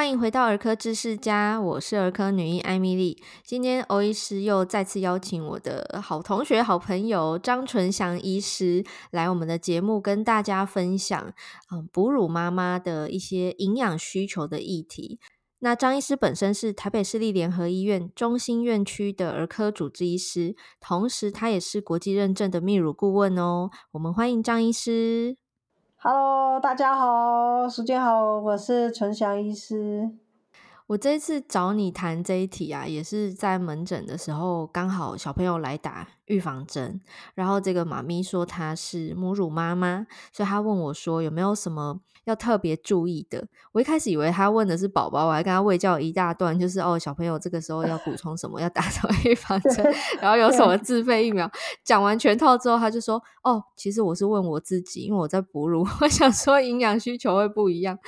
欢迎回到儿科知识家，我是儿科女医艾米莉。今天欧医师又再次邀请我的好同学、好朋友张纯祥医师来我们的节目，跟大家分享嗯哺乳妈妈的一些营养需求的议题。那张医师本身是台北市立联合医院中心院区的儿科主治医师，同时他也是国际认证的泌乳顾问哦。我们欢迎张医师。Hello，大家好，时间好，我是陈翔医师。我这次找你谈这一题啊，也是在门诊的时候，刚好小朋友来打预防针，然后这个妈咪说她是母乳妈妈，所以她问我说有没有什么要特别注意的。我一开始以为他问的是宝宝，我还跟他喂教一大段，就是哦小朋友这个时候要补充什么，要打什么 预防针，然后有什么自费疫苗。讲完全套之后，他就说哦，其实我是问我自己，因为我在哺乳，我想说营养需求会不一样。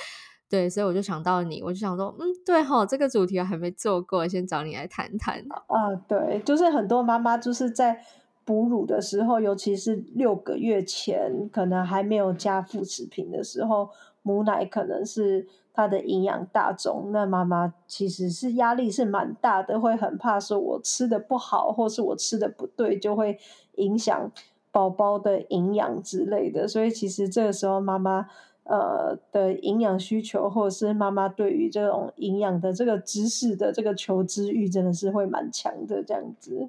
对，所以我就想到你，我就想说，嗯，对齁，这个主题我还没做过，先找你来谈谈。啊、呃，对，就是很多妈妈就是在哺乳的时候，尤其是六个月前，可能还没有加副食品的时候，母奶可能是它的营养大宗，那妈妈其实是压力是蛮大的，会很怕说我吃的不好，或是我吃的不对，就会影响宝宝的营养之类的，所以其实这个时候妈妈。呃的营养需求，或者是妈妈对于这种营养的这个知识的这个求知欲，真的是会蛮强的这样子。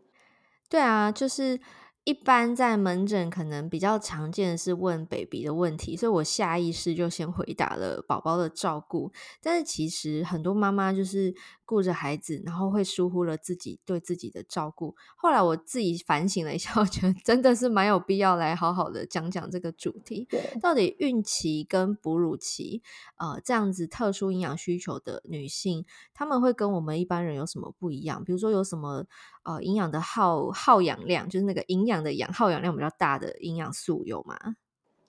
对啊，就是。一般在门诊可能比较常见的是问 baby 的问题，所以我下意识就先回答了宝宝的照顾。但是其实很多妈妈就是顾着孩子，然后会疏忽了自己对自己的照顾。后来我自己反省了一下，我觉得真的是蛮有必要来好好的讲讲这个主题。对，到底孕期跟哺乳期，呃，这样子特殊营养需求的女性，她们会跟我们一般人有什么不一样？比如说有什么？呃，营养的耗耗氧量，就是那个营养的氧耗氧量比较大的营养素有吗？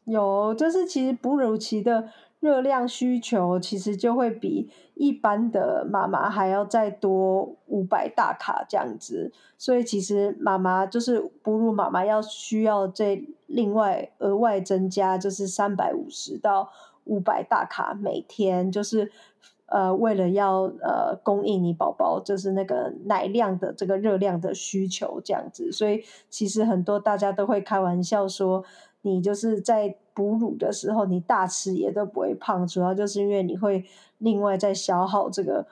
有，就是其实哺乳期的热量需求其实就会比一般的妈妈还要再多五百大卡这样子，所以其实妈妈就是哺乳妈妈要需要这另外额外增加就是三百五十到五百大卡每天，就是。呃，为了要呃供应你宝宝就是那个奶量的这个热量的需求这样子，所以其实很多大家都会开玩笑说，你就是在哺乳的时候，你大吃也都不会胖，主要就是因为你会另外再消耗这个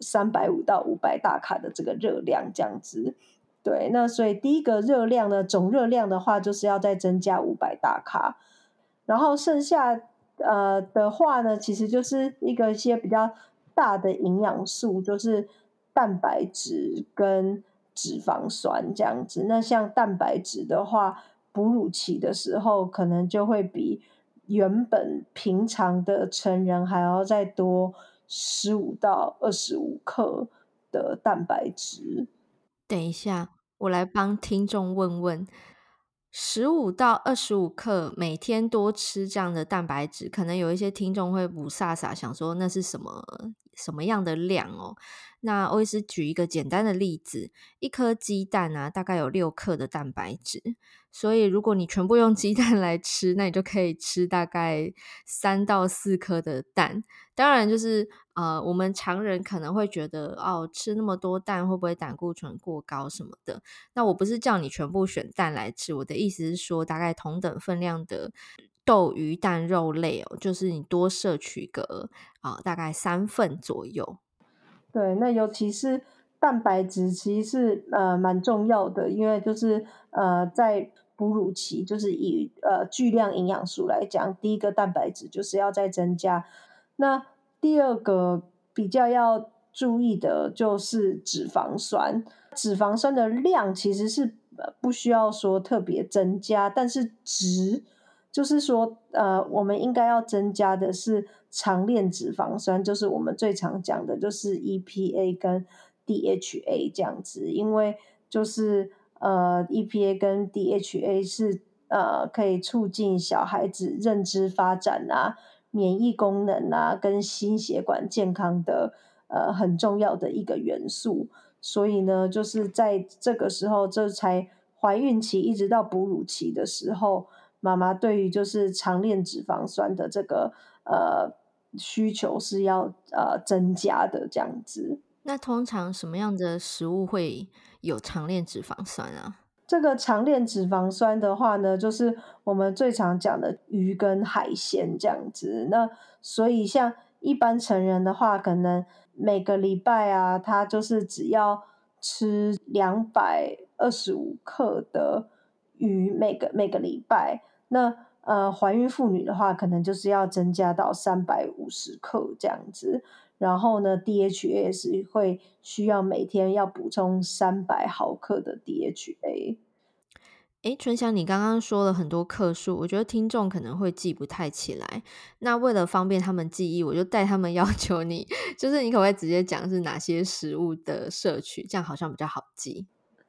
三百五到五百大卡的这个热量这样子。对，那所以第一个热量呢，总热量的话就是要再增加五百大卡，然后剩下。呃的话呢，其实就是一个一些比较大的营养素，就是蛋白质跟脂肪酸这样子。那像蛋白质的话，哺乳期的时候可能就会比原本平常的成人还要再多十五到二十五克的蛋白质。等一下，我来帮听众问问。十五到二十五克，每天多吃这样的蛋白质，可能有一些听众会雾煞煞想说那是什么什么样的量哦？那欧医师举一个简单的例子，一颗鸡蛋啊，大概有六克的蛋白质，所以如果你全部用鸡蛋来吃，那你就可以吃大概三到四颗的蛋。当然就是。呃，我们常人可能会觉得，哦，吃那么多蛋会不会胆固醇过高什么的？那我不是叫你全部选蛋来吃，我的意思是说，大概同等分量的豆、鱼、蛋、肉类哦，就是你多摄取个啊、大概三份左右。对，那尤其是蛋白质，其实是呃蛮重要的，因为就是呃在哺乳期，就是以呃巨量营养素来讲，第一个蛋白质就是要再增加。那第二个比较要注意的就是脂肪酸，脂肪酸的量其实是不需要说特别增加，但是值就是说，呃，我们应该要增加的是长链脂肪酸，就是我们最常讲的，就是 EPA 跟 DHA 这样子，因为就是呃 EPA 跟 DHA 是呃可以促进小孩子认知发展啊。免疫功能啊，跟心血管健康的呃很重要的一个元素，所以呢，就是在这个时候，这才怀孕期一直到哺乳期的时候，妈妈对于就是长链脂肪酸的这个呃需求是要呃增加的这样子。那通常什么样的食物会有长链脂肪酸啊？这个长链脂肪酸的话呢，就是我们最常讲的鱼跟海鲜这样子。那所以像一般成人的话，可能每个礼拜啊，他就是只要吃两百二十五克的鱼，每个每个礼拜。那呃，怀孕妇女的话，可能就是要增加到三百五十克这样子。然后呢，DHA 是会需要每天要补充三百毫克的 DHA。哎，春香，你刚刚说了很多克数，我觉得听众可能会记不太起来。那为了方便他们记忆，我就带他们 要求你，就是你可不可以直接讲是哪些食物的摄取，这样好像比较好记。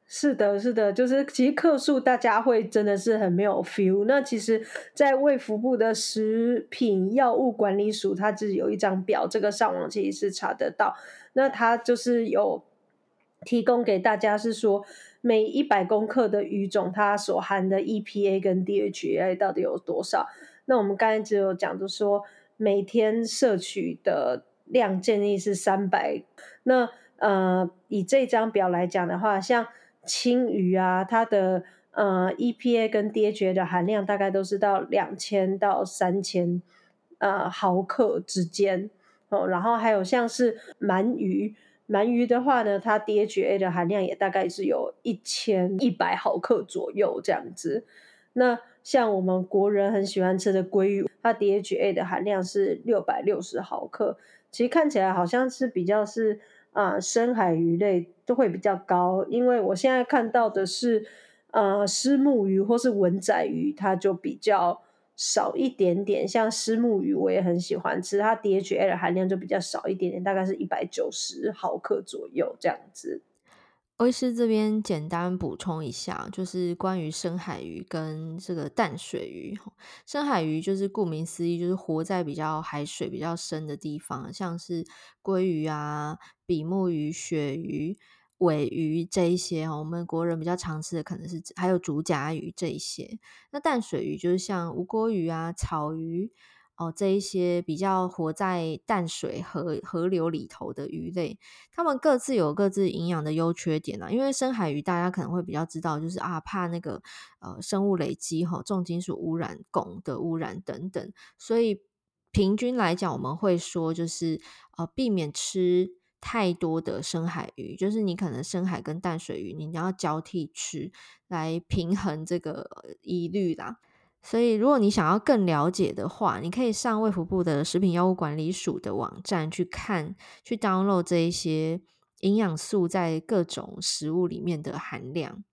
是的，是的，就是其实克数大家会真的是很没有 feel。那其实，在卫福部的食品药物管理署，它自己有一张表，这个上网其实是查得到。那它就是有提供给大家，是说每一百公克的鱼种，它所含的 EPA 跟 DHA 到底有多少？那我们刚才只有讲，就说每天摄取的量建议是三百。那呃，以这张表来讲的话，像青鱼啊，它的呃 EPA 跟 DHA 的含量大概都是到两千到三千呃毫克之间哦。然后还有像是鳗鱼，鳗鱼的话呢，它 DHA 的含量也大概是有一千一百毫克左右这样子。那像我们国人很喜欢吃的鲑鱼，它 DHA 的含量是六百六十毫克。其实看起来好像是比较是。啊，深海鱼类都会比较高，因为我现在看到的是，呃，虱目鱼或是文仔鱼，它就比较少一点点。像虱目鱼，我也很喜欢吃，它 DHA 的含量就比较少一点点，大概是一百九十毫克左右这样子。威师这边简单补充一下，就是关于深海鱼跟这个淡水鱼。深海鱼就是顾名思义，就是活在比较海水比较深的地方，像是鲑鱼啊、比目鱼、鳕鱼、鮪鱼这一些。我们国人比较常吃的可能是还有竹筴鱼这一些。那淡水鱼就是像吴郭鱼啊、草鱼。哦，这一些比较活在淡水河河流里头的鱼类，它们各自有各自营养的优缺点啊。因为深海鱼大家可能会比较知道，就是啊，怕那个呃生物累积哈、重金属污染、汞的污染等等。所以平均来讲，我们会说就是呃，避免吃太多的深海鱼，就是你可能深海跟淡水鱼，你要交替吃来平衡这个疑虑啦。所以，如果你想要更了解的话，你可以上卫福部的食品药物管理署的网站去看，去 download 这一些营养素在各种食物里面的含量。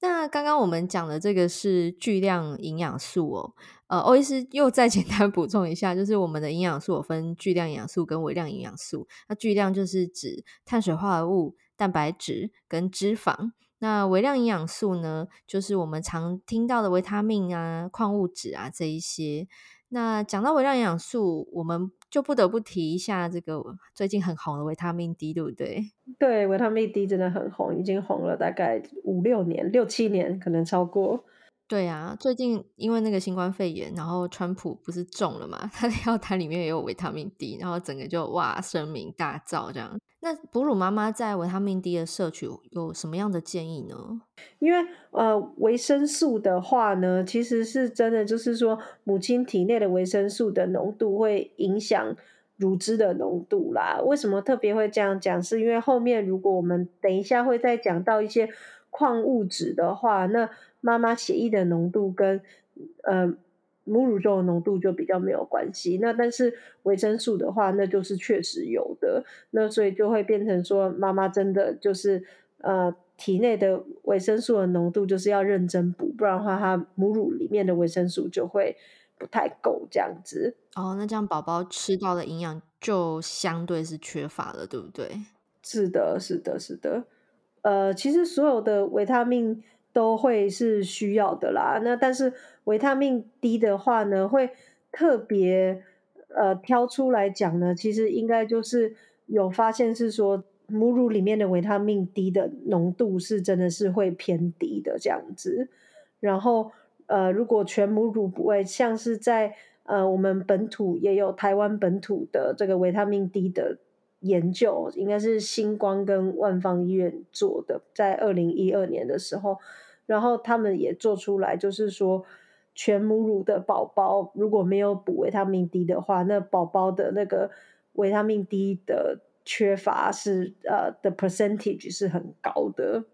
那刚刚我们讲的这个是巨量营养素哦，呃，欧医师又再简单 补充一下，就是我们的营养素有分巨量营养素跟微量营养素。那巨量就是指碳水化合物、蛋白质跟脂肪。那微量营养素呢，就是我们常听到的维他命啊、矿物质啊这一些。那讲到微量营养素，我们就不得不提一下这个最近很红的维他命 D，对不对？对，维他命 D 真的很红，已经红了大概五六年、六七年，可能超过。对啊，最近因为那个新冠肺炎，然后川普不是中了嘛，他的药单里面也有维他命 D，然后整个就哇声名大噪这样。那哺乳妈妈在维他命 D 的摄取有什么样的建议呢？因为呃维生素的话呢，其实是真的就是说母亲体内的维生素的浓度会影响乳汁的浓度啦。为什么特别会这样讲？是因为后面如果我们等一下会再讲到一些矿物质的话，那妈妈血液的浓度跟呃母乳中的浓度就比较没有关系。那但是维生素的话，那就是确实有的。那所以就会变成说，妈妈真的就是呃体内的维生素的浓度就是要认真补，不然的话，她母乳里面的维生素就会不太够这样子。哦，那这样宝宝吃到的营养就相对是缺乏了，对不对？是的，是的，是的。呃，其实所有的维他命。都会是需要的啦。那但是维他命 D 的话呢，会特别呃挑出来讲呢，其实应该就是有发现是说母乳里面的维他命 D 的浓度是真的是会偏低的这样子。然后呃，如果全母乳不会像是在呃，我们本土也有台湾本土的这个维他命 D 的研究，应该是星光跟万方医院做的，在二零一二年的时候，然后他们也做出来，就是说全母乳的宝宝如果没有补维他命 D 的话，那宝宝的那个维他命 D 的缺乏是呃的 percentage 是很高的。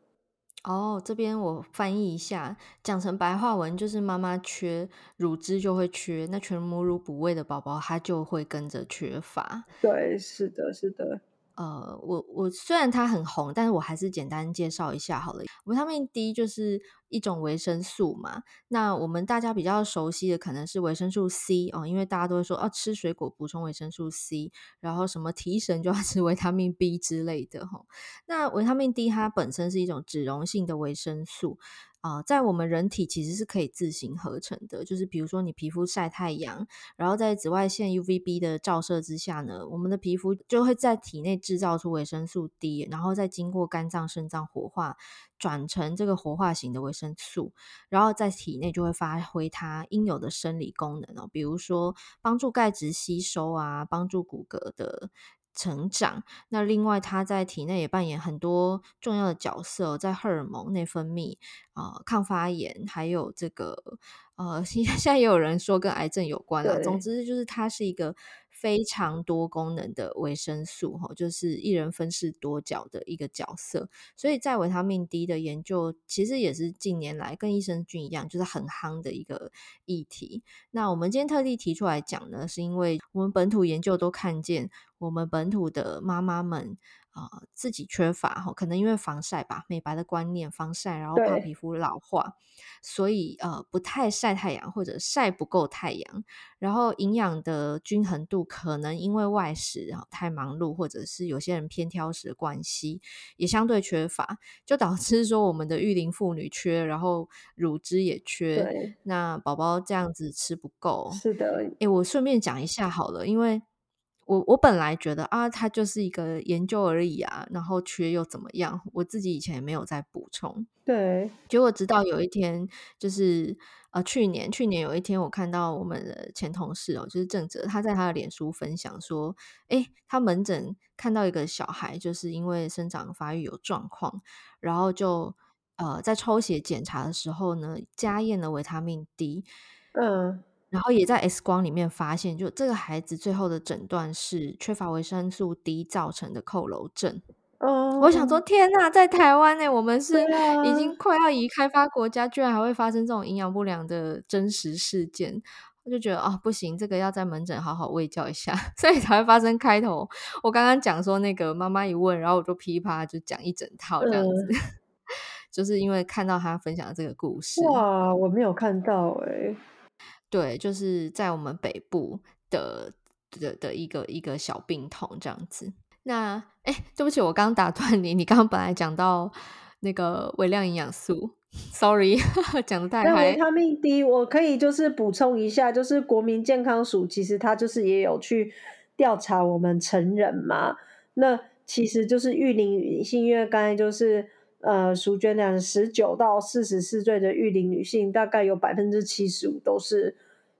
哦，这边我翻译一下，讲成白话文就是妈妈缺乳汁就会缺，那全母乳补喂的宝宝他就会跟着缺乏。对，是的，是的。呃，我我虽然它很红，但是我还是简单介绍一下好了。维他命 D 就是一种维生素嘛，那我们大家比较熟悉的可能是维生素 C 哦，因为大家都会说哦，吃水果补充维生素 C，然后什么提神就要 吃维他命 B 之类的哈、哦。那维他命 D 它本身是一种脂溶性的维生素。啊、在我们人体其实是可以自行合成的，就是比如说你皮肤晒太阳，然后在紫外线 UVB 的照射之下呢，我们的皮肤就会在体内制造出维生素 D，然后再经过肝脏、肾脏活化，转成这个活化型的维生素，然后在体内就会发挥它应有的生理功能哦，比如说帮助钙质吸收啊，帮助骨骼的。成长，那另外它在体内也扮演很多重要的角色，在荷尔蒙内分泌啊、呃，抗发炎，还有这个呃，现 现在也有人说跟癌症有关了。总之就是它是一个。非常多功能的维生素，就是一人分饰多角的一个角色。所以在维他命 D 的研究，其实也是近年来跟益生菌一样，就是很夯的一个议题。那我们今天特地提出来讲呢，是因为我们本土研究都看见，我们本土的妈妈们。啊、呃，自己缺乏哈，可能因为防晒吧，美白的观念，防晒，然后怕皮肤老化，所以呃不太晒太阳或者晒不够太阳，然后营养的均衡度可能因为外食啊太忙碌，或者是有些人偏挑食的关系，也相对缺乏，就导致说我们的育龄妇女缺，然后乳汁也缺，那宝宝这样子吃不够。是的，诶，我顺便讲一下好了，因为。我我本来觉得啊，它就是一个研究而已啊，然后缺又怎么样？我自己以前也没有再补充。对，结果直到有一天，就是呃，去年去年有一天，我看到我们的前同事哦，就是郑哲，他在他的脸书分享说，诶，他门诊看到一个小孩，就是因为生长发育有状况，然后就呃在抽血检查的时候呢，加验了维他命 D，嗯。然后也在 X 光里面发现，就这个孩子最后的诊断是缺乏维生素 D 造成的佝偻症。哦，我想说，天哪，在台湾呢，我们是已经快要移开发国家，居然还会发生这种营养不良的真实事件，我就觉得哦，不行，这个要在门诊好好喂教一下，所以才会发生开头。我刚刚讲说那个妈妈一问，然后我就噼啪就讲一整套这样子，嗯、就是因为看到他分享的这个故事。哇，我没有看到哎。对，就是在我们北部的的的一个一个小病痛这样子。那哎，对不起，我刚打断你，你刚刚本来讲到那个微量营养素，sorry，讲的太嗨。维他命 D，我可以就是补充一下，就是国民健康署其实它就是也有去调查我们成人嘛。那其实就是育龄女性，因为刚才就是呃，淑娟讲十九到四十四岁的育龄女性，大概有百分之七十五都是。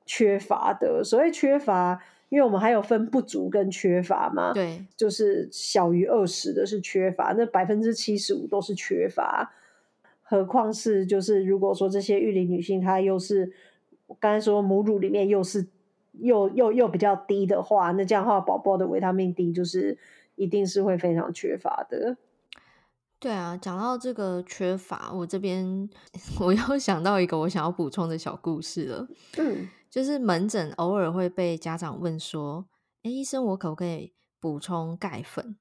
缺乏的，所谓缺乏，因为我们还有分不足跟缺乏嘛，对，就是小于二十的是缺乏，那百分之七十五都是缺乏，何况是就是如果说这些育龄女性她又是我刚才说母乳里面又是又又又比较低的话，那这样的话宝宝的维他命 D 就是一定是会非常缺乏的。对啊，讲到这个缺乏，我这边我又想到一个我想要补充的小故事了，嗯。就是门诊偶尔会被家长问说：“哎，医生，我可不可以补充钙粉？”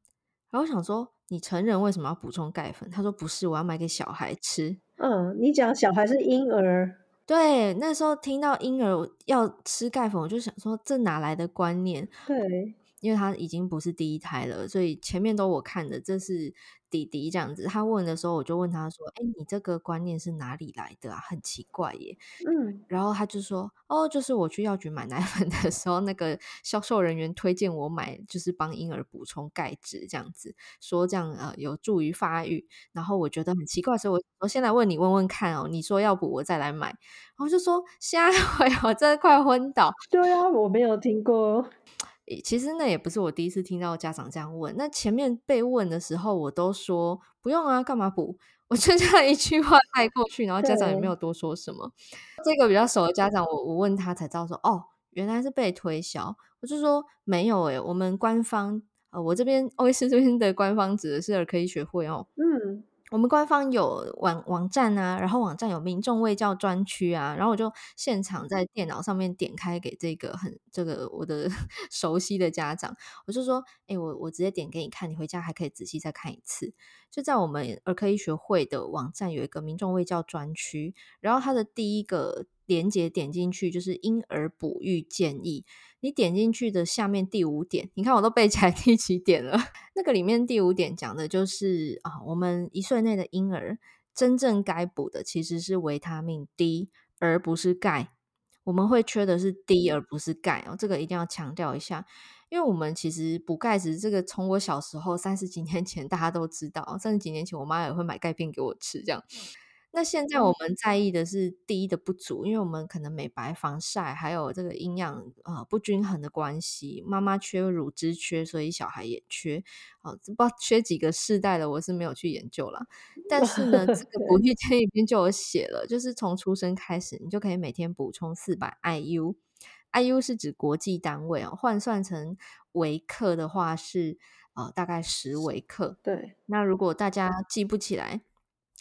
然后我想说：“你成人为什么要补充钙粉？”他说：“不是，我要买给小孩吃。”嗯，你讲小孩是婴儿？对，那时候听到婴儿要吃钙粉，我就想说这哪来的观念？对，因为他已经不是第一胎了，所以前面都我看的，这是。弟弟这样子，他问的时候，我就问他说：“哎，你这个观念是哪里来的啊？很奇怪耶。”嗯，然后他就说：“哦，就是我去药局买奶粉的时候，那个销售人员推荐我买，就是帮婴儿补充钙质这样子，说这样呃有助于发育。然后我觉得很奇怪，所以我我先来问你问问看哦，你说要补我再来买。然后就说瞎回，我真的快昏倒。对啊，我没有听过。”其实那也不是我第一次听到家长这样问。那前面被问的时候，我都说不用啊，干嘛补？我就这样一句话 带过去，然后家长也没有多说什么。这个比较熟的家长，我我问他才知道说，哦，原来是被推销。我就说没有诶、欸，我们官方呃，我这边欧医师这边的官方指的是儿科医学会哦。嗯。我们官方有网网站啊，然后网站有民众卫教专区啊，然后我就现场在电脑上面点开给这个很这个我的 熟悉的家长，我就说，哎，我我直接点给你看，你回家还可以仔细再看一次。就在我们儿科医学会的网站有一个民众卫教专区，然后它的第一个连结点进去就是婴儿哺育建议。你点进去的下面第五点，你看我都背起来 第几点了？那个里面第五点讲的就是啊，我们一岁内的婴儿真正该补的其实是维他命 D，而不是钙。我们会缺的是 D，而不是钙哦，这个一定要强调一下。因为我们其实补钙质，这个从我小时候三十几年前大家都知道，三十几年前我妈也会买钙片给我吃，这样。那现在我们在意的是第一的不足，因为我们可能美白、防晒，还有这个营养呃不均衡的关系，妈妈缺乳汁缺，所以小孩也缺。哦，不知道缺几个世代的，我是没有去研究了。但是呢，这个补育建议里面就有写了，就是从出生开始，你就可以每天补充四百 IU，IU 是指国际单位哦，换算成微克的话是呃大概十微克。对，那如果大家记不起来。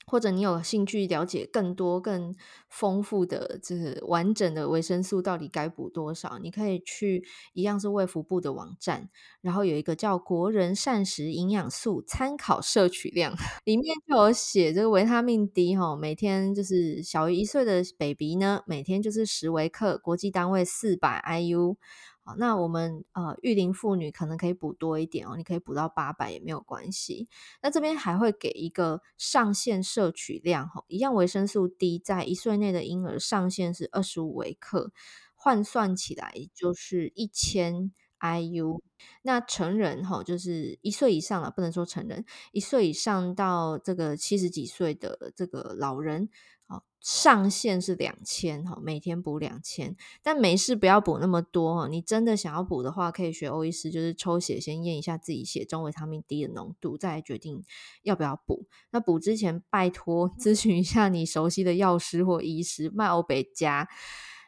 或者你有兴趣了解更多、更丰富的、这个完整的维生素到底该补多少？你可以去一样是卫福部的网站，然后有一个叫《国人膳食营养素参考摄取量》，里面就有写这个维他命 D 哈，每天就是小于一岁的 baby 呢，每天就是十微克，国际单位四百 IU。好，那我们呃育龄妇女可能可以补多一点哦，你可以补到八百也没有关系。那这边还会给一个上限摄取量哈，一样维生素 D 在一岁内的婴儿上限是二十五微克，换算起来就是一千 IU。那成人哈，就是一岁以上了，不能说成人，一岁以上到这个七十几岁的这个老人。哦上限是两千哈，每天补两千，但没事不要补那么多哈。你真的想要补的话，可以学欧医师，就是抽血先验一下自己血中维他命 D 的浓度，再来决定要不要补。那补之前拜托咨询一下你熟悉的药师或医师，卖欧北加，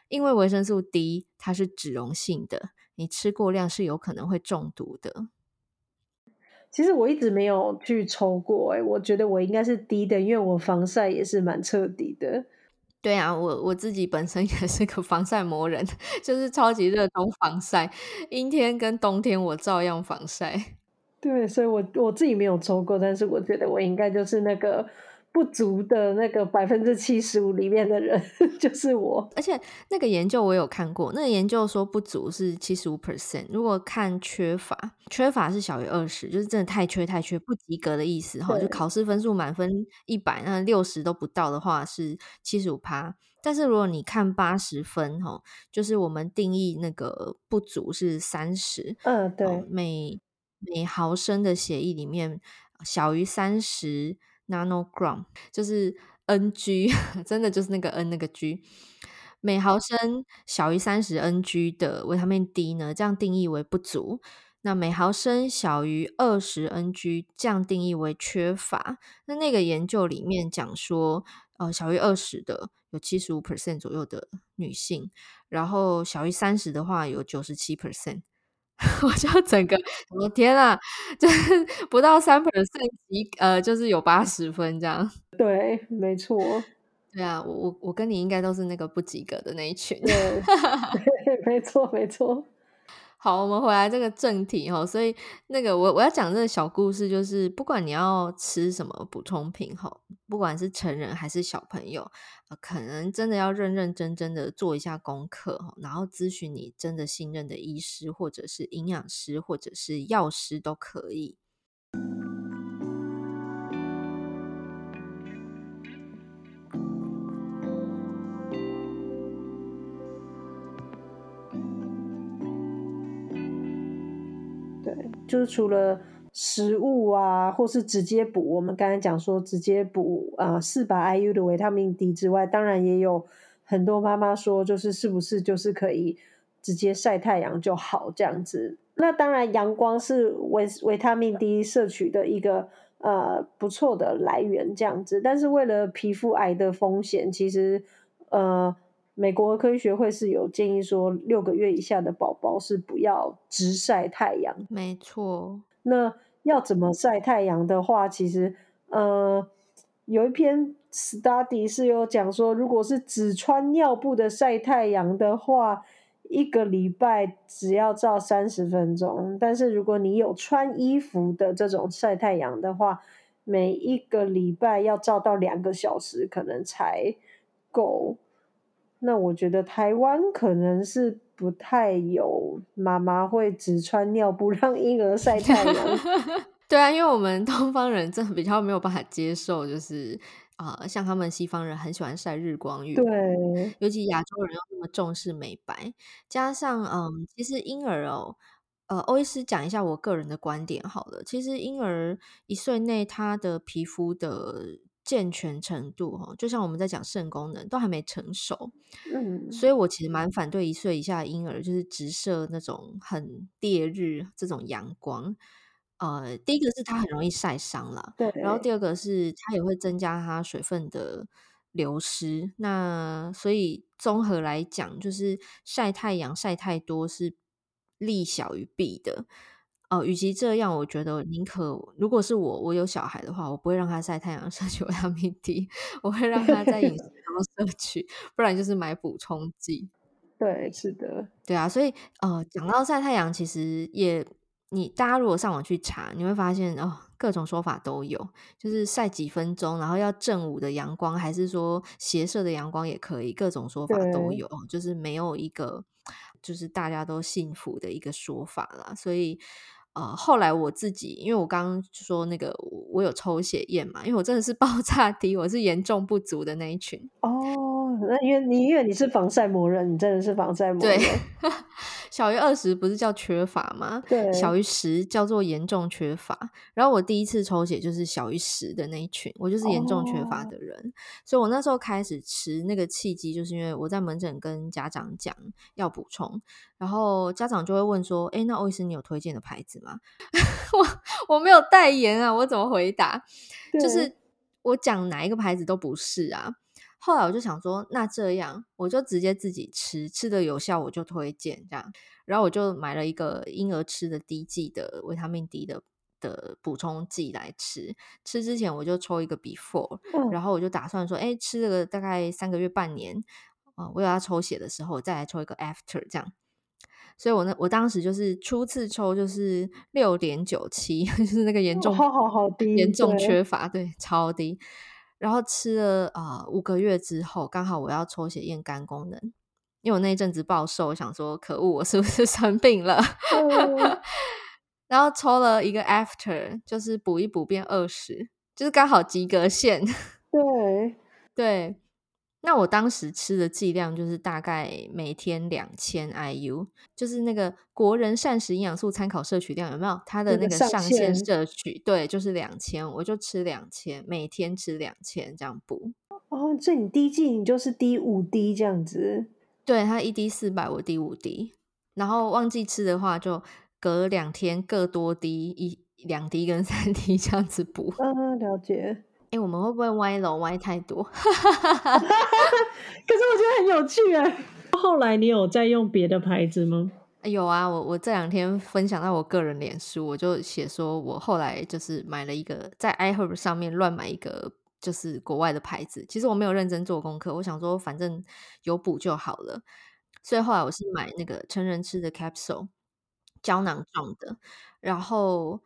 因为维生素 D 它是脂溶性的，你吃过量是有可能会中毒的。其实我一直没有去抽过，哎，我觉得我应该是低的，因为我防晒也是蛮彻底的。对啊，我我自己本身 也是个防晒魔人，就是超级热衷防晒，阴天跟冬天我照样防晒。对，所以我我自己没有抽过，但是我觉得我应该就是那个。不足的那个百分之七十五里面的人 就是我，而且那个研究我有看过，那个研究说不足是七十五 percent，如果看缺乏，缺乏是小于二十，就是真的太缺太缺，不及格的意思哈，就考试分数满分一百，那六十都不到的话是七十五趴，但是如果你看八十分哈，就是我们定义那个不足是三十，嗯，对，每每毫升的血液里面小于三十。Nanogram 就是 ng，真的就是那个 n 那个 g，每毫升小于三十 ng 的维他命 D 呢，这样定义为不足；那每毫升小于二十 ng，这样定义为缺乏。那那个研究里面讲说，呃，小于二十的有七十五 percent 左右的女性，然后小于三十的话有九十七 percent。我就整个，我天啊，就是 不到三 percent 及呃，就是有八十分这样。对，没错。对啊，我我我跟你应该都是那个不及格的那一群。对，对，没错，没错。好，我们回来这个正题哈，所以那个我我要讲这个小故事，就是不管你要吃什么补充品哈，不管是成人还是小朋友，可能真的要认认真真的做一下功课，然后咨询你真的信任的医师，或者是营养师，或者是药师都可以。就是除了食物啊，或是直接补，我们刚才讲说直接补啊四百 IU 的维他命 D 之外，当然也有很多妈妈说，就是是不是就是可以直接晒太阳就好这样子？那当然，阳光是维维他命 D 摄取的一个呃不错的来源这样子，但是为了皮肤癌的风险，其实呃。美国科医学会是有建议说，六个月以下的宝宝是不要直晒太阳。没错。那要怎么晒太阳的话，其实呃有一篇 study 是有讲说，如果是只穿尿布的晒太阳的话，一个礼拜只要照三十分钟。但是如果你有穿衣服的这种晒太阳的话，每一个礼拜要照到两个小时，可能才够。那我觉得台湾可能是不太有妈妈会只穿尿布 让婴儿晒太阳。对啊，因为我们东方人真的比较没有办法接受，就是啊、呃，像他们西方人很喜欢晒日光浴，对，尤其亚洲人又那么重视美白，加上嗯，其实婴儿哦，呃，欧医师讲一下我个人的观点好了，其实婴儿一岁内他的皮肤的。健全程度哈，就像我们在讲肾功能都还没成熟，嗯，所以我其实蛮反对一岁以下的婴儿就是直射那种很烈日这种阳光。呃，第一个是它很容易晒伤了，对，然后第二个是它也会增加它水分的流失。那所以综合来讲，就是晒太阳晒太多是利小于弊的。哦，与其这样，我觉得宁可如果是我，我有小孩的话，我不会让他晒太阳 摄取维他命 D，我会让他在饮食中 摄取，不然就是买补充剂。对，是的，对啊，所以呃，讲到晒太阳，其实也你大家如果上网去查，你会发现哦，各种说法都有，就是晒几分钟，然后要正午的阳光，还是说斜射的阳光也可以，各种说法都有，就是没有一个就是大家都信服的一个说法啦，所以。呃，后来我自己，因为我刚刚说那个我有抽血验嘛，因为我真的是爆炸 低，我是严重不足的那一群。哦，那因为你因为你是防晒魔人，你真的是防晒魔人。对，小于二十不是叫缺乏吗？对，小于十叫做严重缺乏。然后我第一次抽血就是小于十的那一群，我就是严重缺乏的人。哦，所以我那时候开始吃那个契机，就是因为我在门诊跟家长讲要补充。然后家长就会问说：“哎，那欧医生你有推荐的牌子吗？” 我我没有代言啊，我怎么回答？就是我讲哪一个牌子都不是啊。后来我就想说，那这样我就直接自己吃，吃的有效我就推荐这样。然后我就买了一个婴儿吃的低剂的维他命 D 的的补充剂来吃。吃之前我就抽一个 before，嗯，然后我就打算说，哎，吃了个大概三个月半年，啊，我有要抽血的时候，我再来抽一个 after 这样。所以我那我当时就是初次抽就是六点九七，就是那个严重，好好好低，严重缺乏，对，对，超低。然后吃了啊、呃、五个月之后，刚好我要抽血验肝功能，因为我那一阵子暴瘦，我想说可恶，我是不是 生病了？嗯、然后抽了一个 after，就是补一补变二十，就是刚好及格线。对 对。那我当时吃的剂量就是大概每天两千 IU，就是那个国人膳食营养素参考摄取量有没有？它的那个上限摄取，对，就是两千，我就吃两千，每天吃两千这样补。哦，所以你滴剂你就是滴五滴这样子？对，它一滴四百，我滴五滴，然后忘记吃的话就隔两天各多滴一两滴跟三 滴这样子补。嗯，了解。哎、欸，我们会不会歪楼歪太多？可是我觉得很有趣哎。后来你有在用别的牌子吗？有啊，我我这两天分享到我个人脸书，我就写说我后来就是买了一个在 iHerb 上面乱买一个，就是国外的牌子。其实我没有认真做功课，我想说反正有补就好了。所以后来我是买那个成人吃的 capsule，胶囊状的，然后。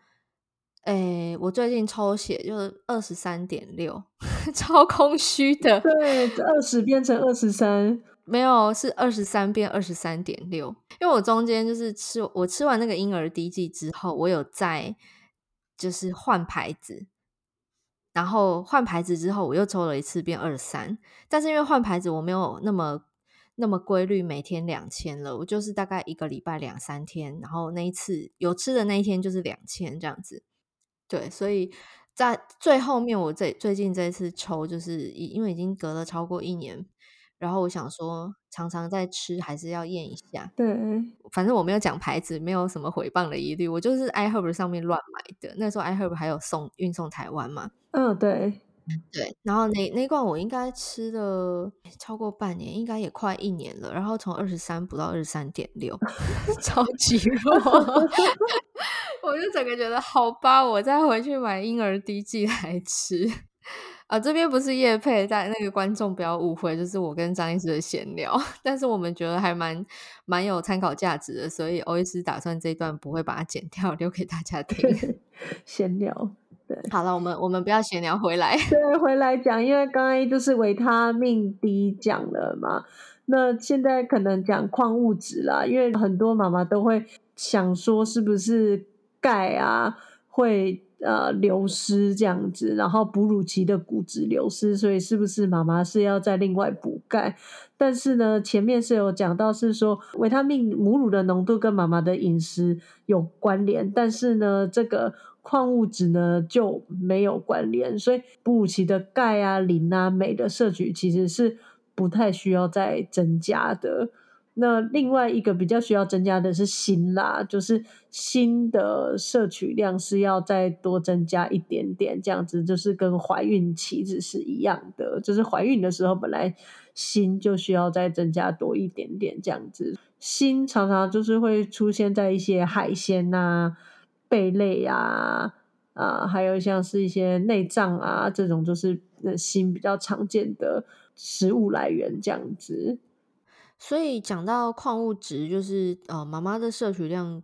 诶，我最近抽血就是二十三点六，超空虚的。对，二十变成二十三，没有，是二十三变二十三点六。因为我中间就是吃，我吃完那个婴儿滴剂之后，我有在就是换牌子，然后换牌子之后，我又抽了一次变二十三。但是因为换牌子，我没有那么。那么规律，每天两千了。我就是大概一个礼拜两三天，然后那一次有吃的那一天就是两千这样子。对，所以在最后面，我这最近这一次抽，就是因为已经隔了超过一年，然后我想说，常常在吃，还是要验一下。对，反正我没有讲牌子，没有什么回谤的疑虑，我就是 iHerb 上面乱买的。那时候 iHerb 还有送运送台湾嘛？嗯，对。对，然后那那罐我应该吃了超过半年，应该也快一年了。然后从二十三补到二十三点六，超级弱，我就整个觉得好吧，我再回去买婴儿滴剂来吃。啊，这边不是叶配，但那个观众不要误会，就是我跟张医师的闲聊。但是我们觉得还蛮蛮有参考价值的，所以欧医师打算这一段不会把它剪掉，留给大家听。闲聊。好了，我们我们不要闲聊，回来。对，回来讲，因为刚才就是维他命 D 讲了嘛，那现在可能讲矿物质啦，因为很多妈妈都会想说，是不是钙啊会。呃，流失这样子，然后哺乳期的骨质流失，所以是不是妈妈是要再另外补钙？但是呢，前面是有讲到是说维他命母乳的浓度跟妈妈的饮食有关联，但是呢，这个矿物质呢就没有关联，所以哺乳期的钙啊、磷啊、镁的摄取其实是不太需要再增加的。那另外一个比较需要增加的是锌啦，就是锌的摄取量是要再多增加一点点，这样子就是跟怀孕期子是一样的，就是怀孕的时候本来锌就需要再增加多一点点这样子。锌常常就是会出现在一些海鲜啊、贝类呀啊，还有像是一些内脏啊这种，就是锌比较常见的食物来源这样子。所以讲到矿物质，就是呃，妈妈的摄取量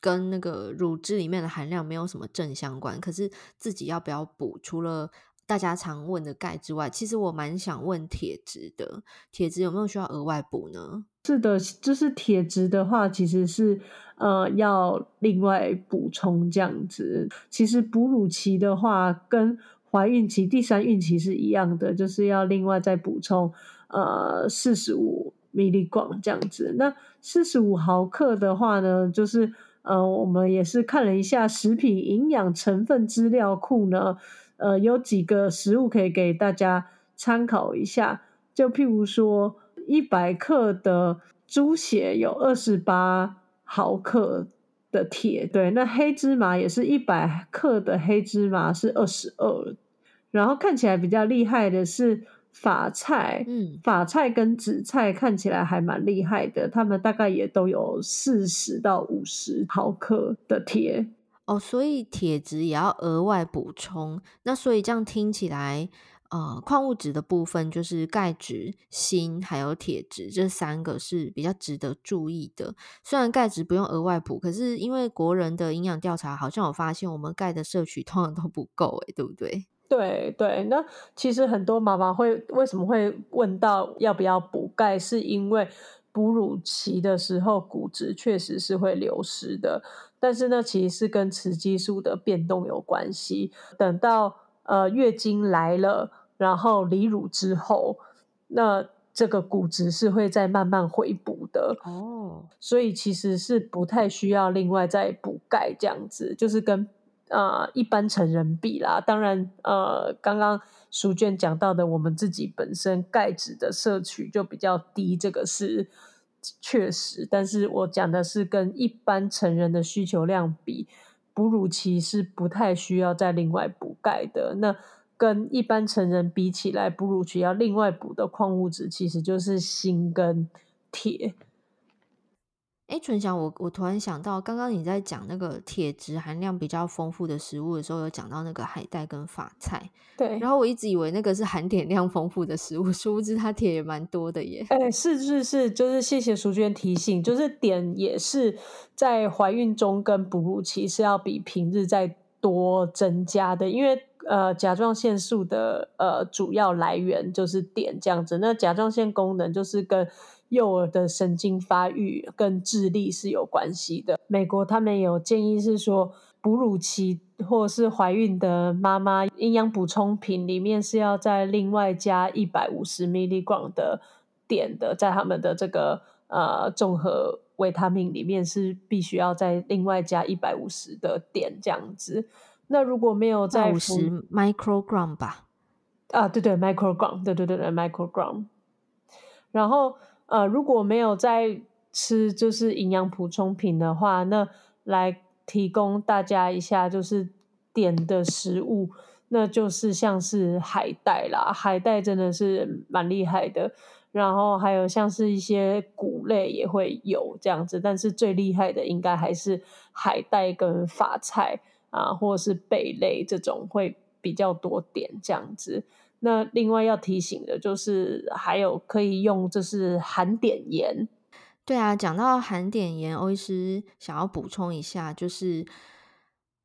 跟那个乳汁里面的含量没有什么正相关。可是自己要不要补？除了大家常问的钙之外，其实我蛮想问铁质的。铁质有没有需要额外补呢？是的，就是铁质的话，其实是呃要另外补充这样子。其实哺乳期的话，跟怀孕期、第三孕期是一样的，就是要另外再补充呃四十五。米粒广这样子，那四十五毫克的话呢，就是呃，我们也是看了一下食品营养成分资料库呢，呃，有几个食物可以给大家参考一下。就譬如说，一百克的猪血有二十八毫克的铁，对，那黑芝麻也是一百克的黑芝麻是二十二，然后看起来比较厉害的是。法菜，嗯，法菜跟紫菜看起来还蛮厉害的，他们大概也都有四十到五十毫克的铁哦，所以铁质也要额外补充。那所以这样听起来，呃，矿物质的部分就是钙质、锌还有铁质这三个是比较值得注意的。虽然钙质不用额外补，可是因为国人的营养调查好像有发现，我们钙的摄取通常都不够，诶，对不对？对对，那其实很多妈妈会为什么会问到要不要补钙，是因为哺乳期的时候骨质确实是会流失的，但是呢，其实是跟雌激素的变动有关系。等到呃月经来了，然后离乳之后，那这个骨质是会再慢慢回补的哦，所以其实是不太需要另外再补钙这样子，就是跟。呃，一般成人比啦，当然，呃，刚刚淑娟讲到的，我们自己本身钙质的摄取就比较低，这个是确实。但是我讲的是跟一般成人的需求量比，哺乳期是不太需要再另外补钙的。那跟一般成人比起来，哺乳期要另外补的矿物质，其实就是锌跟铁。哎，纯祥，我我突然想到，刚刚你在讲那个铁质含量比较丰富的食物的时候，有讲到那个海带跟法菜。对，然后我一直以为那个是含碘量丰富的食物，殊不知它铁也蛮多的耶。哎，是是是，就是谢谢淑娟提醒，就是碘也是在怀孕中跟哺乳期是要比平日再多增加的，因为呃甲状腺素的呃主要来源就是碘这样子，那甲状腺功能就是跟幼儿的神经发育跟智力是有关系的。美国他们有建议是说，哺乳期或是怀孕的妈妈营养补充品里面是要再另外加一百五十 milligram 的碘的，在他们的这个呃综合维他命里面是必须要再另外加一百五十的碘这样子。那如果没有在五十 microgram 吧？啊，对对，microgram，对对对对，microgram。然后呃，如果没有在吃就是营养补充品的话，那来提供大家一下就是点的食物，那就是像是海带啦，海带真的是蛮厉害的。然后还有像是一些谷类也会有这样子，但是最厉害的应该还是海带跟发菜啊，或者是贝类这种会比较多点这样子。那另外要提醒的就是，还有可以用就是含碘盐。对啊，讲到含碘盐，欧医师想要补充一下，就是。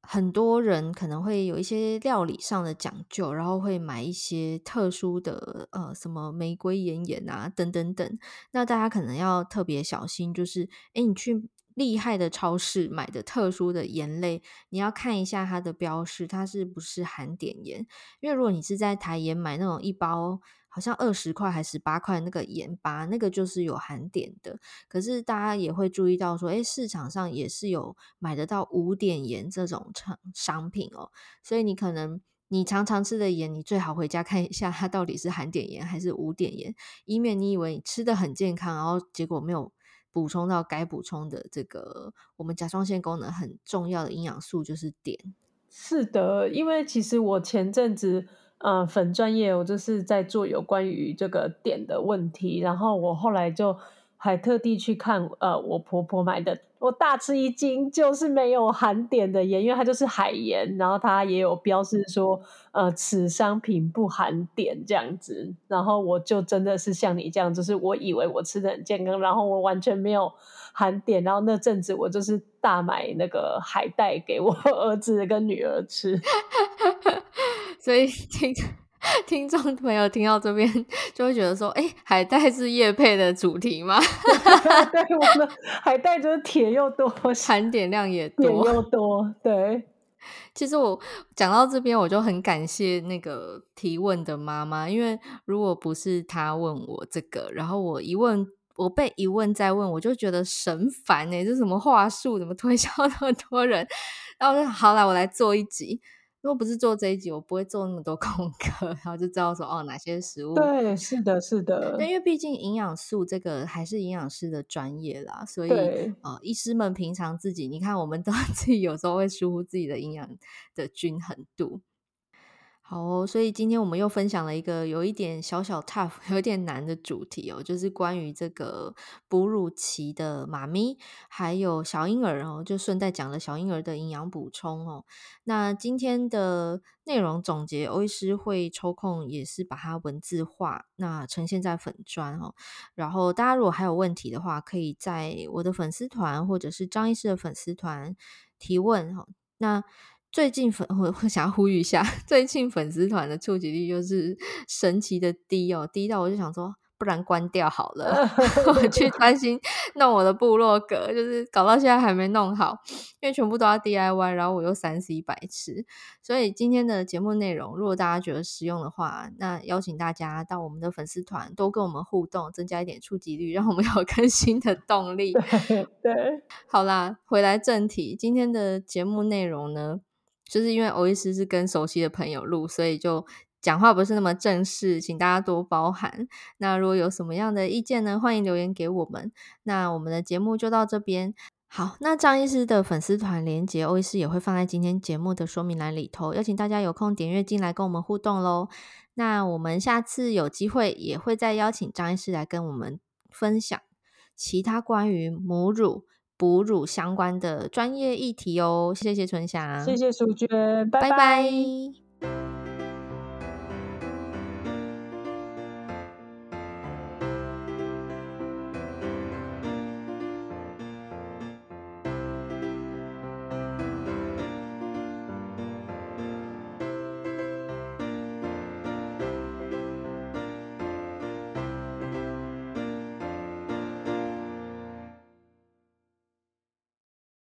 很多人可能会有一些料理上的讲究，然后会买一些特殊的呃什么玫瑰盐盐啊等等等。那大家可能要特别小心，就是诶你去厉害的超市买的特殊的盐类，你要看一下它的标示，它是不是含碘盐？因为如果你是在台盐买那种一包。好像二十块还是十八块那个盐巴，那个就是有含碘的。可是大家也会注意到说，诶，市场上也是有买得到无碘盐这种商商品哦。所以你可能你常常吃的盐，你最好回家看一下它到底是含碘盐还是无碘盐，以免你以为你吃的很健康，然后结果没有补充到该补充的这个我们甲状腺功能很重要的营养素，就是碘。是的，因为其实我前阵子。呃，粉专业我就是在做有关于这个碘的问题，然后我后来就还特地去看，呃，我婆婆买的，我大吃一惊，就是没有含碘的盐，因为它就是海盐，然后它也有标示说，呃，此商品不含碘这样子，然后我就真的是像你这样，就是我以为我吃的很健康，然后我完全没有含碘，然后那阵子我就是大买那个海带给我 儿子跟女儿吃。所以听 听众朋友听到这边就会觉得说，哎、欸，海带是叶配的主题吗？对，我们海带就是铁又多，含碘量也多，又多。对，其实我讲到这边，我就很感谢那个提问的妈妈，因为如果不是她问我这个，然后我一问，我被一问再问，我就觉得神烦哎，这什么话术，怎么推销那么多人？然后我就好啦，我来做一集。如果不是做这一集，我不会做那么多 功课，然后就知道说哦，哪些食物。对，是的，是的。因为毕竟营养素这个还是营养师的专业啦，所以呃，医师们平常自己，你看，我们都 自己有时候会疏忽自己的营养的均衡度。好哦，所以今天我们又分享了一个有一点小小 tough、有点难的主题哦，就是关于这个哺乳期的妈咪，还有小婴儿哦，就顺带讲了小婴儿的营养补充哦。那今天的内容总结，欧医师会抽空也是把它文字化，那呈现在粉专哦。然后大家如果还有问题的话，可以在我的粉丝团或者是张医师的粉丝团提问哦。那最近粉我我想要呼吁一下，最近粉丝团的触及率就是神奇的低哦，低到我就想说，不然关掉好了，我去 专心弄我的部落格，就是搞到现在还没弄好，因为全部都要 DIY，然后我又三 C 白痴，所以今天的节目内容，如果大家觉得实用的话，那邀请大家到我们的粉丝团多跟我们互动，增加一点触及率，让我们有更新的动力。对，对，好啦，回来正题，今天的节目内容呢？就是因为欧医师是跟熟悉的朋友录，所以就讲话不是那么正式，请大家多包涵。那如果有什么样的意见呢，欢迎留言给我们。那我们的节目就到这边。好，那张医师的粉丝团连接，欧医师也会放在今天节目的说明栏里头，邀请大家有空点阅进来跟我们互动喽。那我们下次有机会也会再邀请张医师来跟我们分享其他关于母乳。哺乳相关的专业议题哦，谢谢春霞，谢谢淑娟，拜拜。拜拜。